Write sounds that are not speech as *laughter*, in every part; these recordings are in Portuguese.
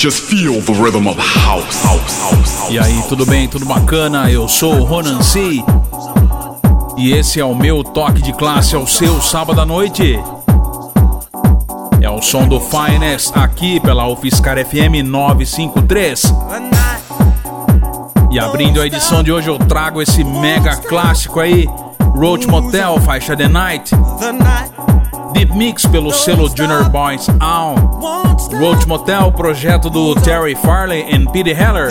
Just feel the rhythm of house. E aí, tudo bem? Tudo bacana? Eu sou o Ronan C. E esse é o meu toque de classe ao seu sábado à noite. É o som do Finest aqui pela UFSCar FM 953. E abrindo a edição de hoje eu trago esse mega clássico aí, Roach Motel, faixa The Night. Deep Mix pelo selo Junior Boys On. Roach Motel, projeto do Terry Farley e Pete Heller.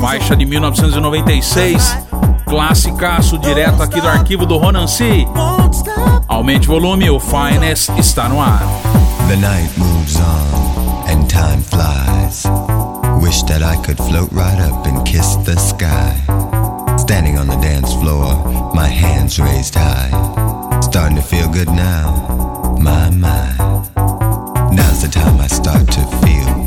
Faixa de 1996, classicaço direto aqui do arquivo do Ronan C. Aumente o volume, o Finest está no ar. The night moves on and time flies. Wish that I could float right up and kiss the sky. Standing on the dance floor, my hands raised high. Starting to feel good now, my, my. Now's the time I start to feel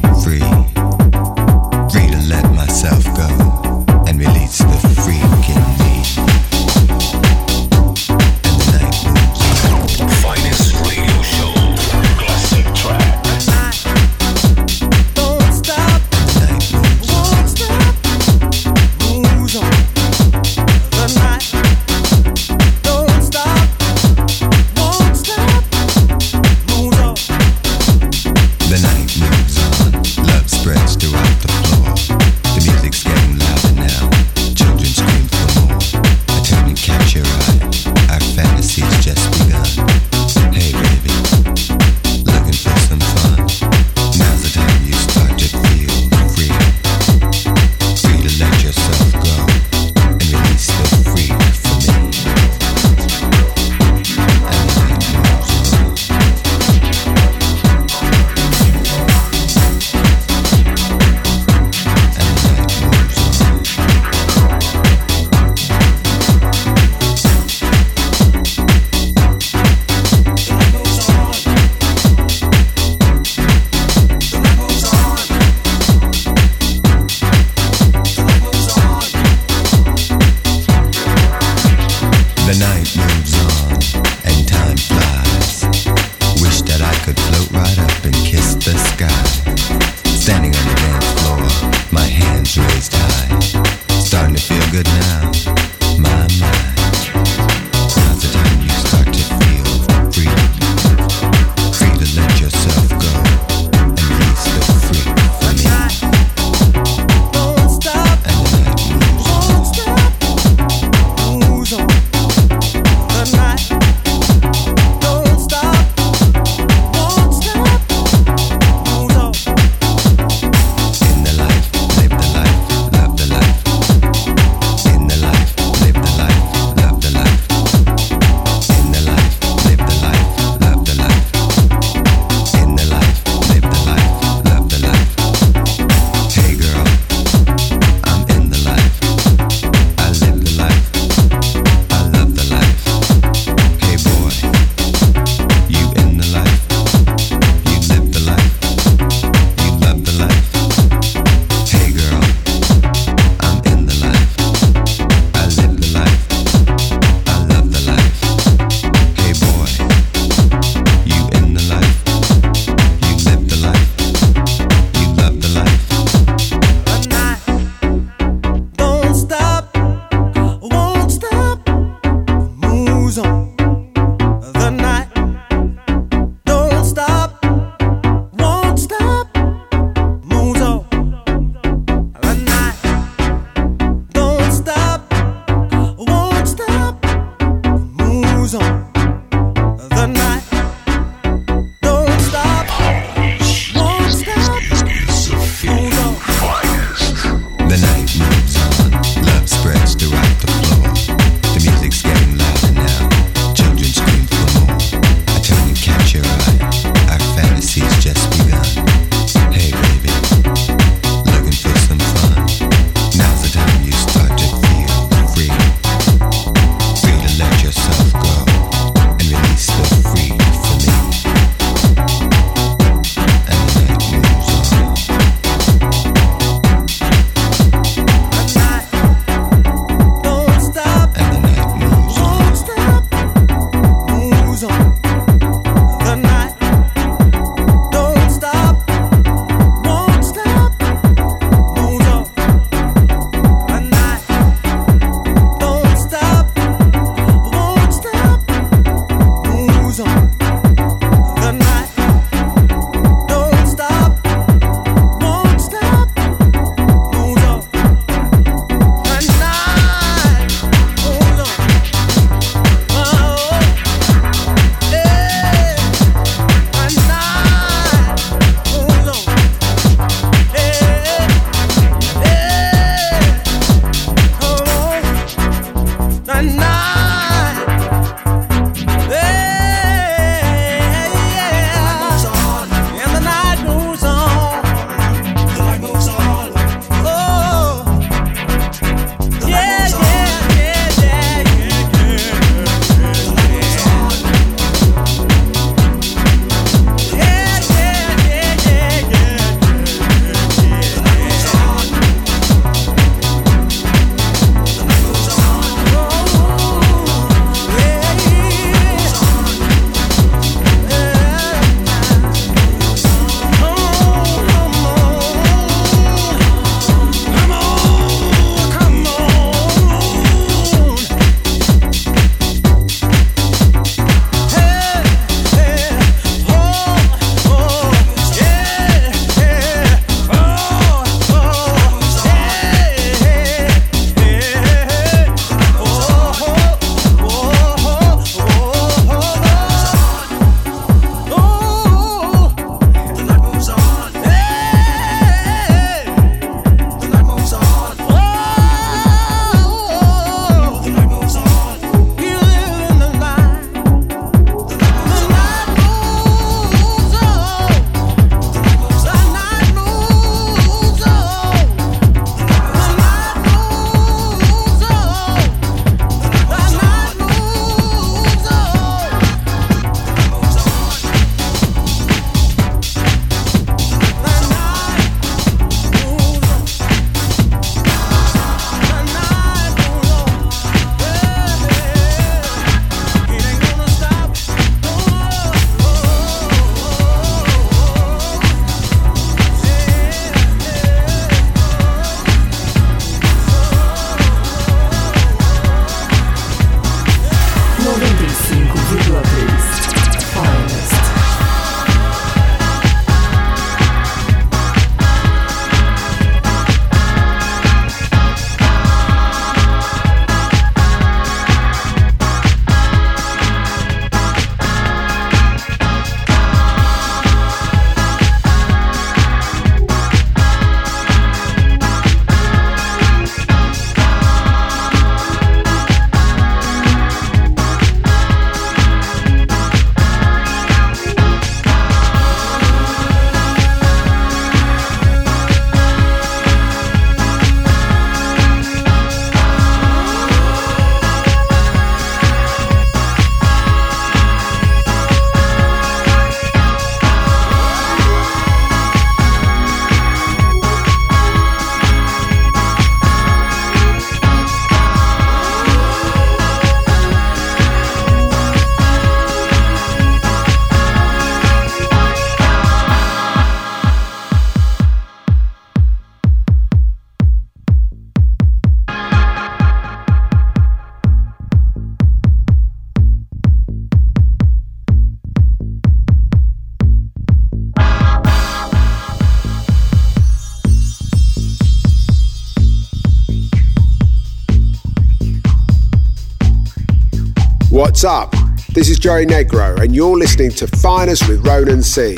What's up? This is Joey Negro, and you're listening to Finest with Ronan C.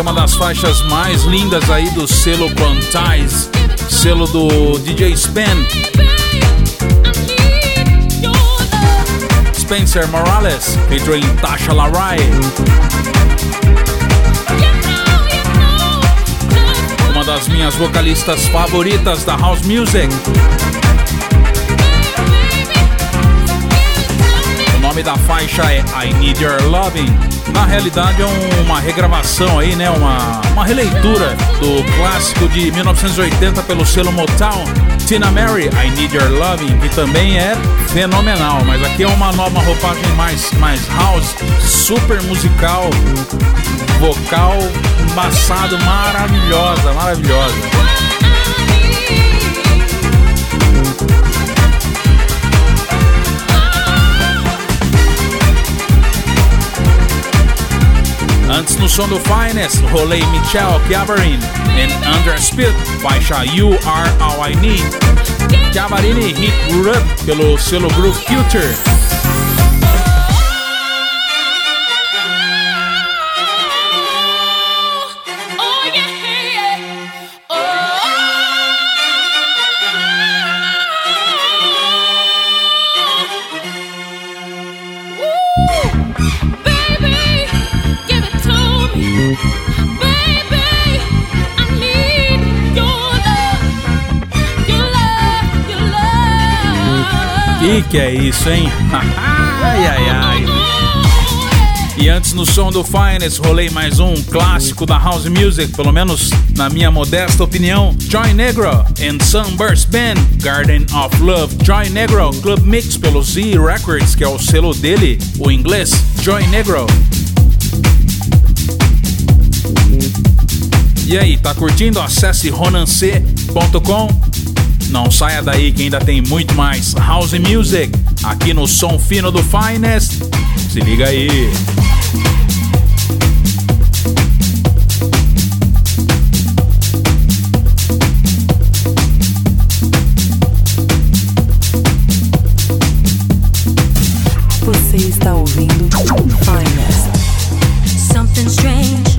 é uma das faixas mais lindas aí do selo Quantize, selo do DJ Spen, Spencer Morales, featuring Tasha Larai. Uma das minhas vocalistas favoritas da House Music. O nome da faixa é I Need Your Loving. Na realidade é um- uma regravação aí, né? Uma, uma releitura do clássico de 1980 pelo selo Motown, Tina Mary, I Need Your Loving, que também é fenomenal. Mas aqui é uma nova roupagem mais, mais house, super musical, vocal, embaçado, maravilhosa, maravilhosa. No som do Finest, rolei Michelle Chiavarin and Underspit, faixa You Are All I Need. Chiavarini hit Rub pelo selo Groove Culture. Que é isso, hein? *laughs* ai, ai, ai. E antes no som do Finest, rolei mais um clássico da House Music, pelo menos na minha modesta opinião. Joy Negro and Sunburst Band, Garden of Love. Joy Negro, Club Mix pelo Z Records, que é o selo dele, o inglês. Joy Negro. E aí, tá curtindo? Acesse ronance.com. Não saia daí que ainda tem muito mais House Music aqui no Som Fino do Finest. Se liga aí. Você está ouvindo Finest. Something strange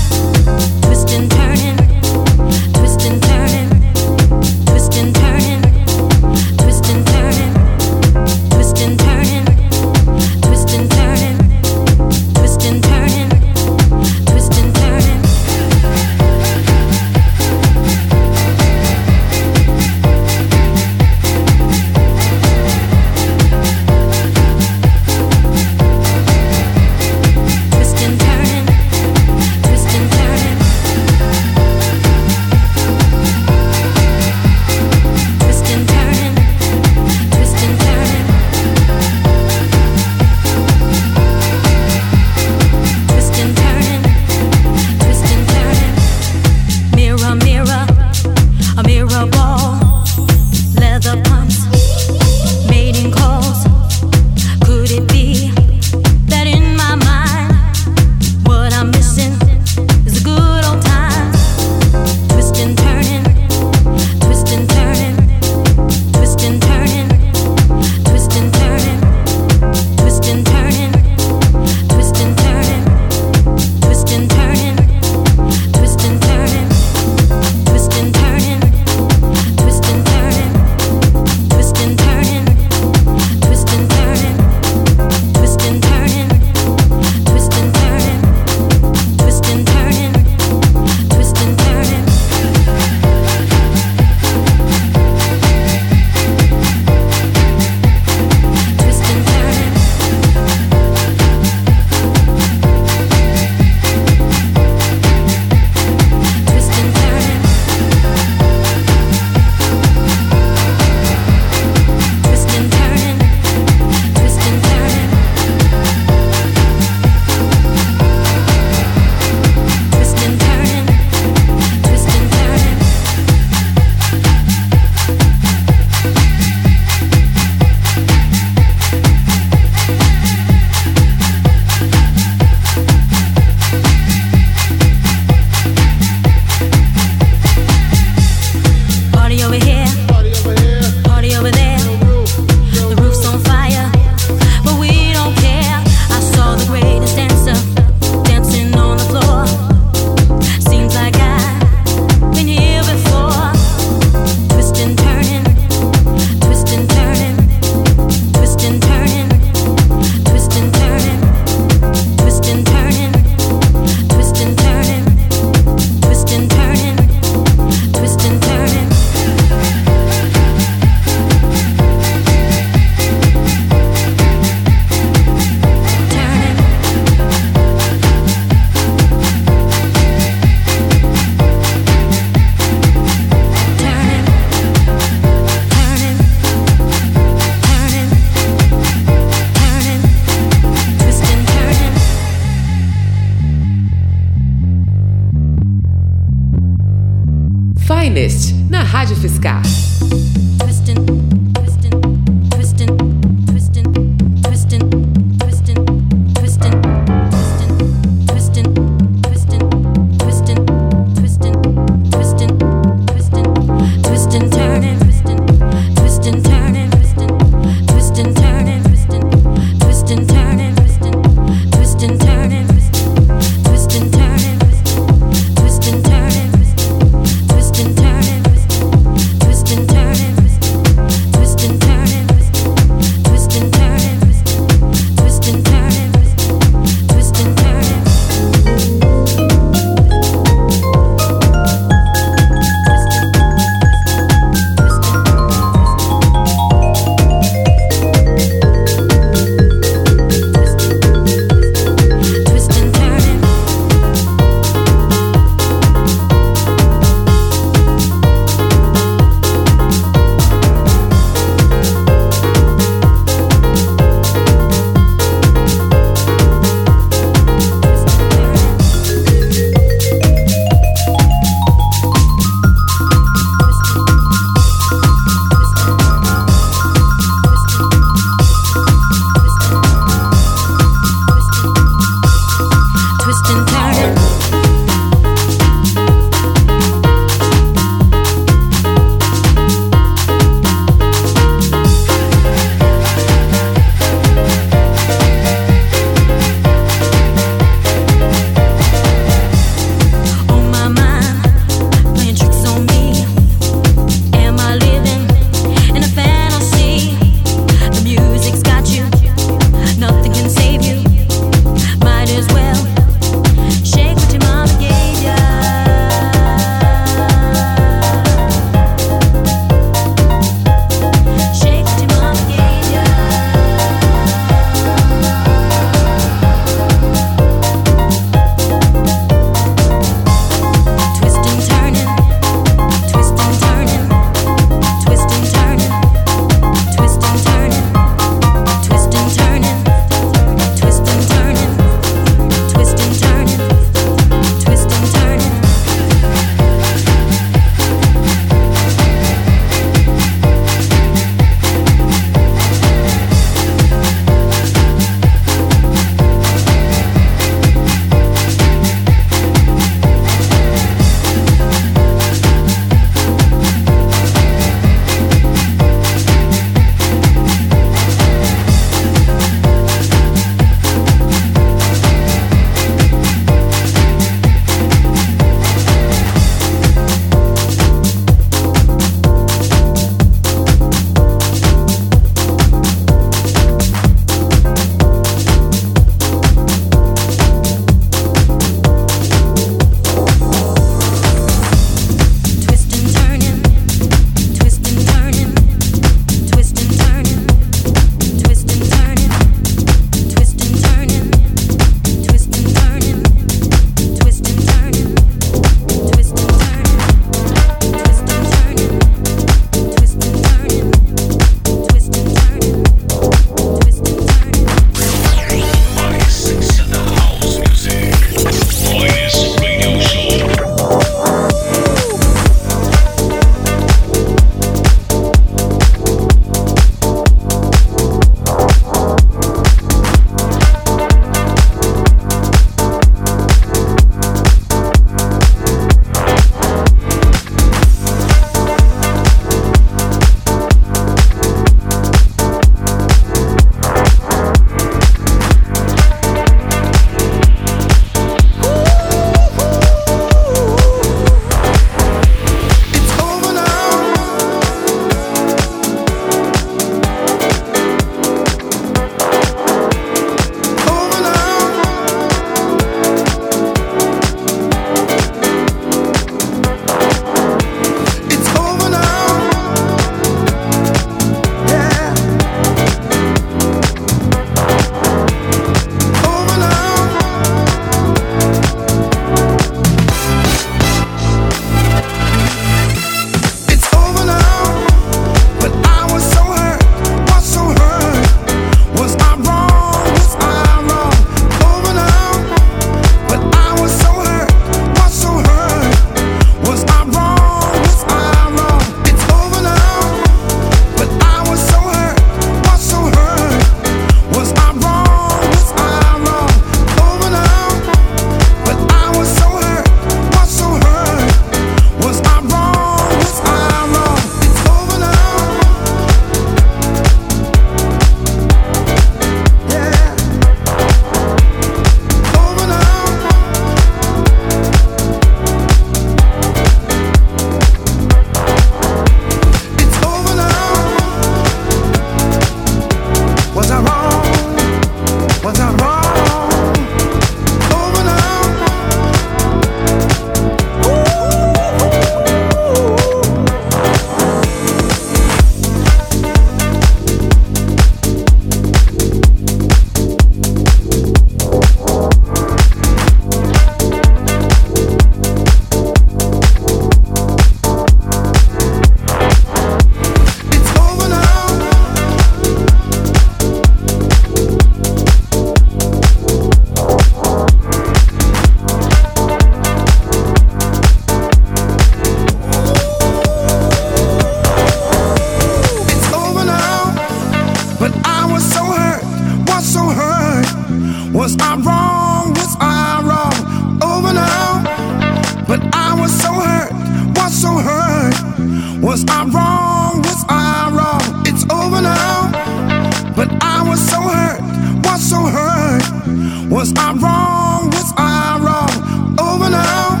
Was I wrong? Was I wrong? Over now.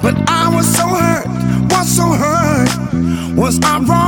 But I was so hurt, was so hurt. Was I wrong?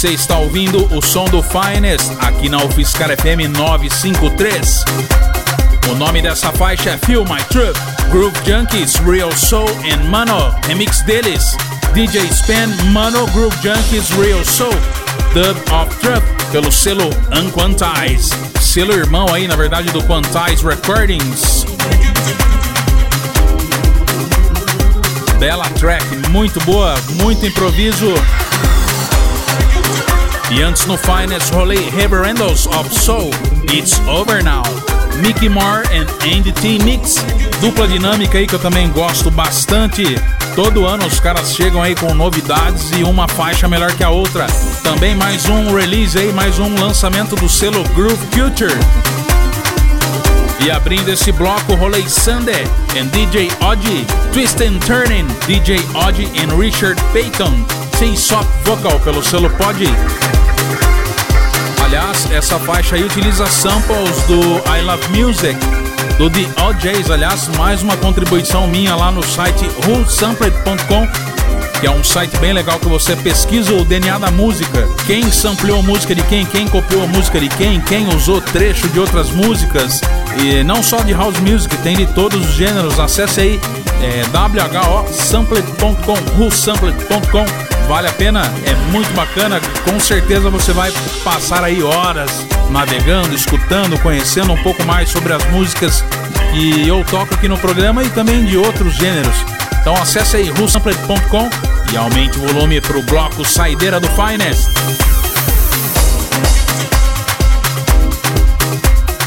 Você está ouvindo o som do Finest aqui na UFSCar FM 953. O nome dessa faixa é Feel My Truth, Groove Junkies, Real Soul and Mano, remix deles, DJ Span, Mano, Groove Junkies, Real Soul, Dub of Truth, pelo selo Unquantize, selo irmão aí, na verdade, do Quantize Recordings. Bela track, muito boa, muito improviso. E antes no Finest rolei Reverendos of Soul, It's Over Now. Mickey Moore and Andy T Mix, dupla dinâmica aí que eu também gosto bastante. Todo ano os caras chegam aí com novidades e uma faixa melhor que a outra. Também mais um release aí, mais um lançamento do selo Groove Future. E abrindo esse bloco, rolei Sunday and DJ Oddie, Twist and Turning, DJ Oddie and Richard Payton, sem soft vocal pelo selo Pod. Aliás, essa faixa aí utiliza samples do I Love Music, do The OJs. Aliás, mais uma contribuição minha lá no site whosampled.com que é um site bem legal que você pesquisa o DNA da música, quem sampleou a música de quem, quem copiou a música de quem, quem usou trecho de outras músicas, e não só de house music, tem de todos os gêneros. Acesse aí é, whosampled.com, whosampled.com. Vale a pena, é muito bacana, com certeza você vai passar aí horas navegando, escutando, conhecendo um pouco mais sobre as músicas que eu toco aqui no programa e também de outros gêneros. Então acesse aí whosampled.com e aumente o volume para o bloco Saideira do Finest.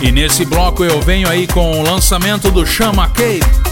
E nesse bloco eu venho aí com o lançamento do Chama Cave.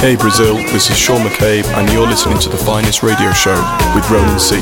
Hey Brazil, this is Sean McCabe, and you're listening to the finest radio show with Ronan C.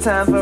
time for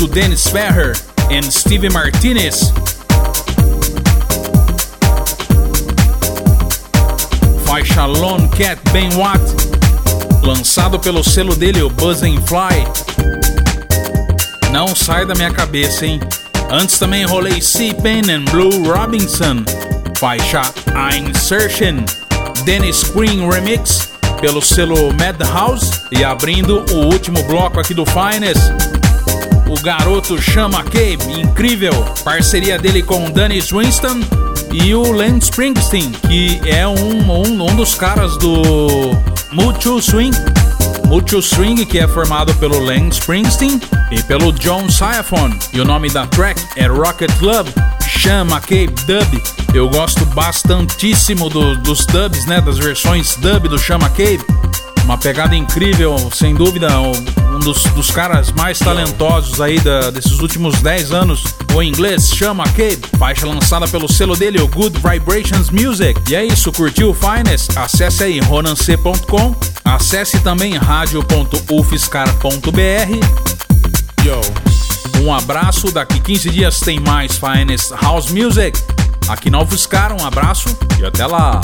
do Dennis Ferrer e Steve Martinez. Faixa Lone Cat Ben Watt, lançado pelo selo dele, o Buzz and Fly. Não sai da minha cabeça, hein? Antes também rolei C-Pain and Blue Robinson, faixa Insertion, Dennis Green Remix, pelo selo Madhouse. E abrindo o último bloco aqui do Finest, o garoto Chama Cabe, incrível, parceria dele com Danny Winston e o Len Springsteen, que é um, um, um dos caras do Mutual Swing. Mutual Swing, que é formado pelo Len Springsteen e pelo John Syaphon. E o nome da track é Rocket Club, chama Cape Dub. Eu gosto bastantíssimo do- dos dubs, né? Das versões dub do Chama Cape. Uma pegada incrível, sem dúvida, um dos, dos caras mais talentosos aí da- desses últimos 10 anos. O inglês chama Cabe, faixa lançada pelo selo dele, o Good Vibrations Music. E é isso, curtiu o Finest? Acesse aí ronance.com, acesse também radio.ufscar.br. yo. Um abraço, daqui 15 dias tem mais Finest House Music. Aqui na UFSCar, um abraço e até lá.